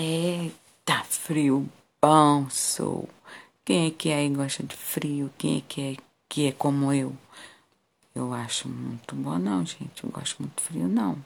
É, tá frio bom, sou. Quem é que aí é gosta de frio? Quem é que é, que é como eu? Eu acho muito bom, não, gente. Eu gosto muito frio, não.